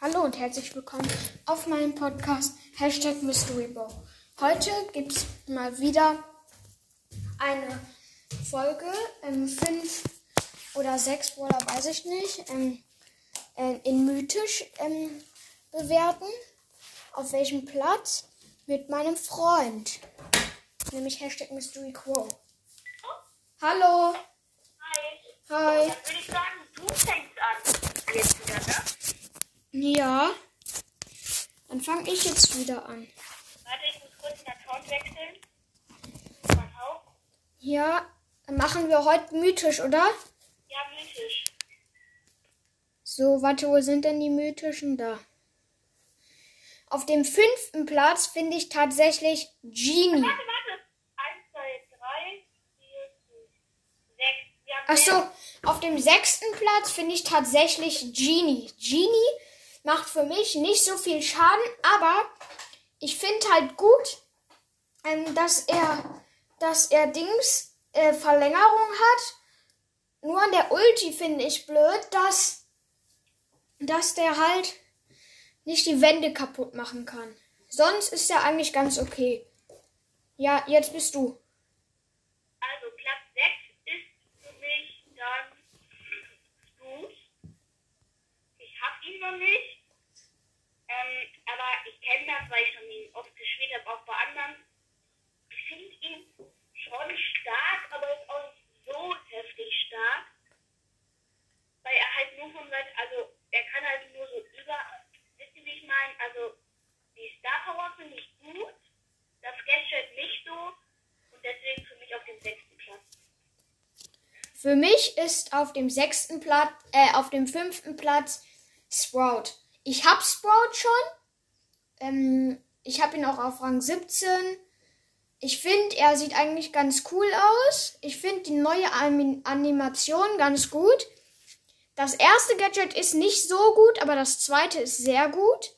Hallo und herzlich willkommen auf meinem Podcast Hashtag Mystery Bow. Heute gibt es mal wieder eine Folge, ähm, fünf oder sechs Brawler, weiß ich nicht, ähm, äh, in mythisch ähm, bewerten. Auf welchem Platz? Mit meinem Freund. Nämlich Hashtag Mystery Crow. Hallo. Hi. Hi. Dann würde ich sagen, du fängst an. Jetzt wieder, ne? Ja. Dann fange ich jetzt wieder an. Warte, ich muss kurz den Account wechseln. Haupt. Ja, dann machen wir heute mythisch, oder? Ja, mythisch. So, warte, wo sind denn die mythischen da? Auf dem fünften Platz finde ich tatsächlich Genie. Warte, warte. Eins, zwei, drei, vier, sechs. Wir haben Ach so, mehr. auf dem sechsten Platz finde ich tatsächlich Genie. Genie macht für mich nicht so viel Schaden, aber ich finde halt gut, ähm, dass er, dass er Dings äh, Verlängerung hat. Nur an der Ulti finde ich blöd, dass, dass der halt nicht die Wände kaputt machen kann. Sonst ist er eigentlich ganz okay. Ja, jetzt bist du. Also, Platz 6 ist für mich dann Stu. Ich hab ihn noch nicht. Ähm, aber ich kenne das, weil ich schon ihn oft gespielt habe, auch bei anderen. Ich finde ihn schon stark, aber ist auch nicht so heftig stark. Weil er halt nur von Seite, also er kann halt nur so über, wisst ihr wie ich meine? Also die Star Power finde ich gut, das Gadget nicht so und deswegen für mich auf dem sechsten Platz. Für mich ist auf dem sechsten Platz, äh, auf dem fünften Platz Sprout. Ich hab Sprout schon. Ähm, ich habe ihn auch auf Rang 17. Ich finde, er sieht eigentlich ganz cool aus. Ich finde die neue Anim Animation ganz gut. Das erste Gadget ist nicht so gut, aber das zweite ist sehr gut.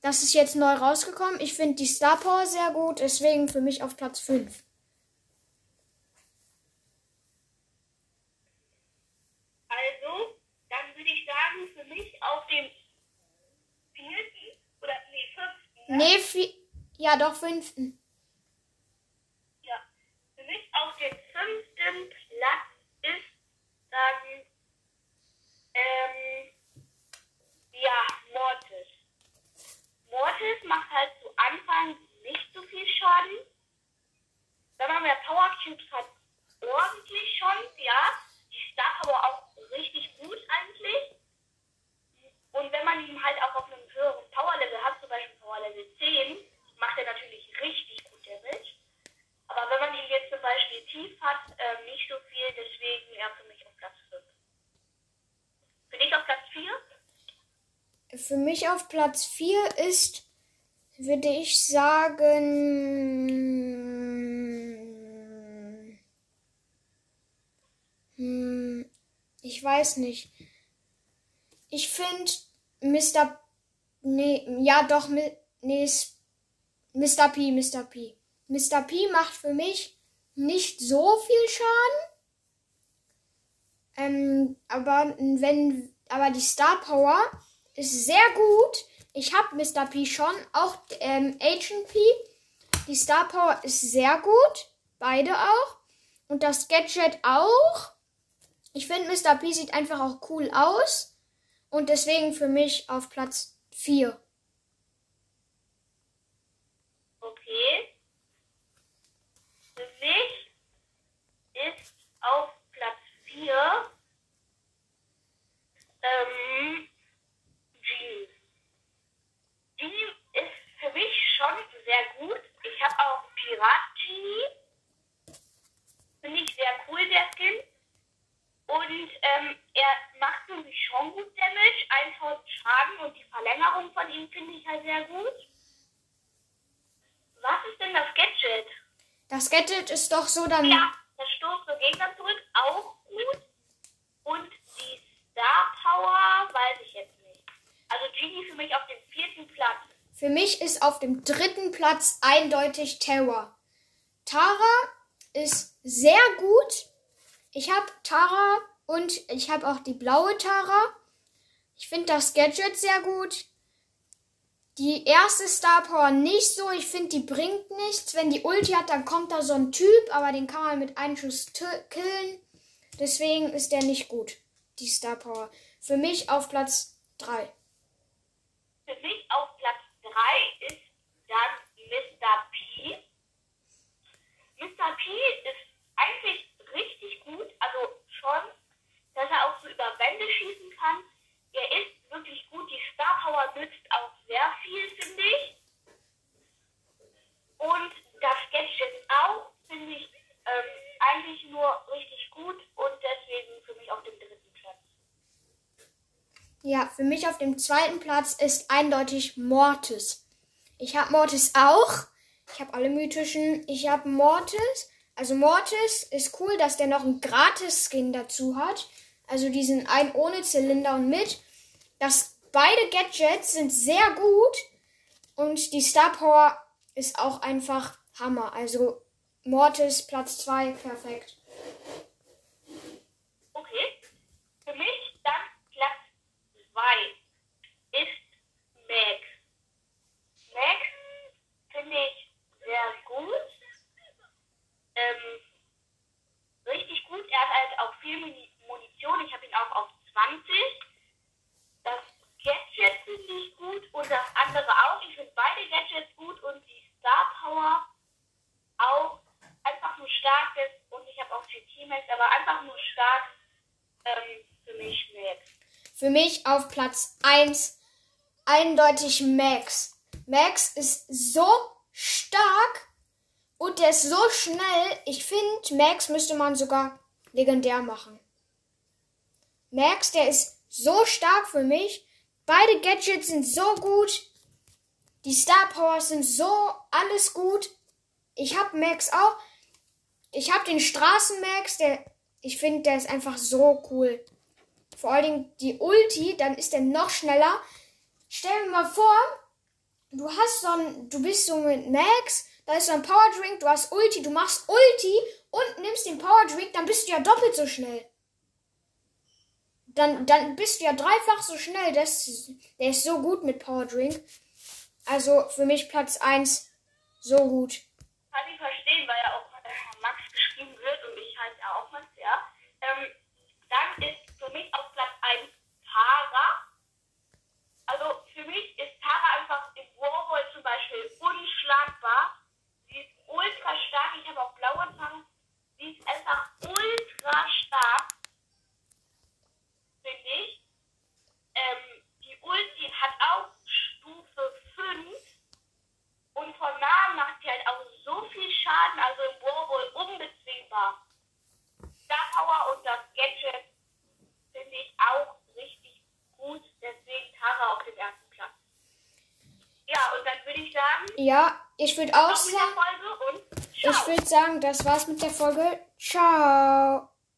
Das ist jetzt neu rausgekommen. Ich finde die Star Power sehr gut, deswegen für mich auf Platz 5. Also, dann würde ich sagen, für mich auf dem vierten oder nee, fünften. Ne? Nee, vi- ja doch fünften. Ja. Für mich auf dem fünften Platz ist dann ähm, ja, Mortis. Mortis macht halt zu Anfang nicht so viel Schaden. Wenn man mehr Power Cubes hat, ordentlich schon, ja. Die Star Power auch richtig gut eigentlich. Und wenn man ihn halt auch auf einem höheren Power Level hat, zum Beispiel Power Level 10, macht er natürlich richtig gut Damage. Aber wenn man ihn jetzt zum Beispiel tief hat, ähm, nicht so viel, deswegen er für mich auf Platz 5. Für dich auf Platz 4? Für mich auf Platz 4 ist, würde ich sagen. Hm, ich weiß nicht. Ich finde Mr. Nee, ja doch, nee, Mr. P, Mr. P. Mr. P macht für mich nicht so viel Schaden. Ähm, aber wenn, aber die Star Power ist sehr gut. Ich habe Mr. P schon, auch ähm, Agent P. Die Star Power ist sehr gut, beide auch. Und das Gadget auch. Ich finde, Mr. P sieht einfach auch cool aus. Und deswegen für mich auf Platz 4. Okay. Für mich ist auf Platz 4 ähm, Genie. Genie ist für mich schon sehr gut. Ich habe auch Pirat Genie. Finde ich sehr cool, der Skin. Und ähm, er macht für mich schon gut Damage, 1000 Schaden und die Verlängerung von ihm finde ich halt sehr gut. Was ist denn das Gadget? Das Gadget ist doch so dann. Ja, das Stoß für Gegner zurück, auch gut. Und die Star Power weiß ich jetzt nicht. Also Genie für mich auf dem vierten Platz. Für mich ist auf dem dritten Platz eindeutig Terra. Tara ist sehr gut. Ich habe Tara und ich habe auch die blaue Tara. Ich finde das Gadget sehr gut. Die erste Star Power nicht so. Ich finde, die bringt nichts. Wenn die Ulti hat, dann kommt da so ein Typ, aber den kann man mit einem Schuss killen. Deswegen ist der nicht gut, die Star Power. Für mich auf Platz 3. Für mich auf Platz 3 ist dann Mr. P. Mr. P ist eigentlich richtig gut, also schon, dass er auch so über Wände schießen kann. Er ist wirklich gut. Die Star Power nützt auch sehr viel, finde ich. Und das Gadget auch, finde ich ähm, eigentlich nur richtig gut und deswegen für mich auf dem dritten Platz. Ja, für mich auf dem zweiten Platz ist eindeutig Mortis. Ich habe Mortis auch. Ich habe alle mythischen. Ich habe Mortis. Also Mortis ist cool, dass der noch einen Gratis-Skin dazu hat. Also diesen einen ohne Zylinder und mit. Das beide Gadgets sind sehr gut und die Star Power ist auch einfach Hammer. Also Mortis Platz 2 perfekt. Okay. Für mich dann Platz 2 ist Meg. Meg finde ich sehr gut. Ähm, richtig gut. Er hat halt auch viel Munition. Ich habe ihn auch auf 20. Das Gadget finde ich gut und das andere auch. Ich finde beide Gadgets gut und die Power auch einfach nur stark ist und ich habe auch viel Teammates, aber einfach nur stark ähm, für mich Max. Für mich auf Platz 1 eindeutig Max. Max ist so stark und der ist so schnell. Ich finde, Max müsste man sogar legendär machen. Max, der ist so stark für mich. Beide Gadgets sind so gut. Die Star Powers sind so alles gut. Ich habe Max auch. Ich habe den Straßen Max, der ich finde, der ist einfach so cool. Vor allen Dingen die Ulti, dann ist der noch schneller. Stell dir mal vor, du hast so ein, du bist so mit Max, da ist so ein Power Drink, du hast Ulti, du machst Ulti und nimmst den Power Drink, dann bist du ja doppelt so schnell dann, dann bist du ja dreifach so schnell. Das, der ist so gut mit Power Drink. Also für mich Platz 1 so gut. Kann ich verstehen, weil ja auch äh, Max geschrieben wird und ich halt auch Max, ja. Ähm, dann ist für mich auf Platz 1 Tara. Also für mich ist Tara einfach im Warhol zum Beispiel unschlagbar. Sie ist ultra stark. Ich habe auch blaue Zangen. Sie ist einfach ultra stark finde ich. Ähm, die Ulti hat auch Stufe 5 und von nahem macht sie halt auch so viel Schaden, also im Warhol unbezwingbar. Star Power und das Gadget finde ich auch richtig gut, deswegen Tara auf dem ersten Platz. Ja, und dann würde ich sagen. Ja, ich würde auch sagen. Ich würde sagen, das war's mit der Folge. Ciao.